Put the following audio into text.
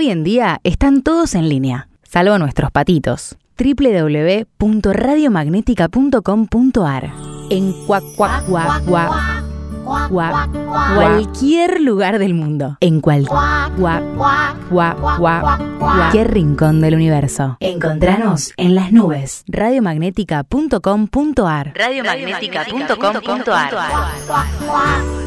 Hoy en día están todos en línea, salvo nuestros patitos. www.radiomagnética.com.ar En cuac, cuac, cuac, cuac, cualquier lugar del mundo. En cual, cualquier rincón del universo. Encontranos en las nubes. Radiomagnética.com.ar Radiomagnética.com.ar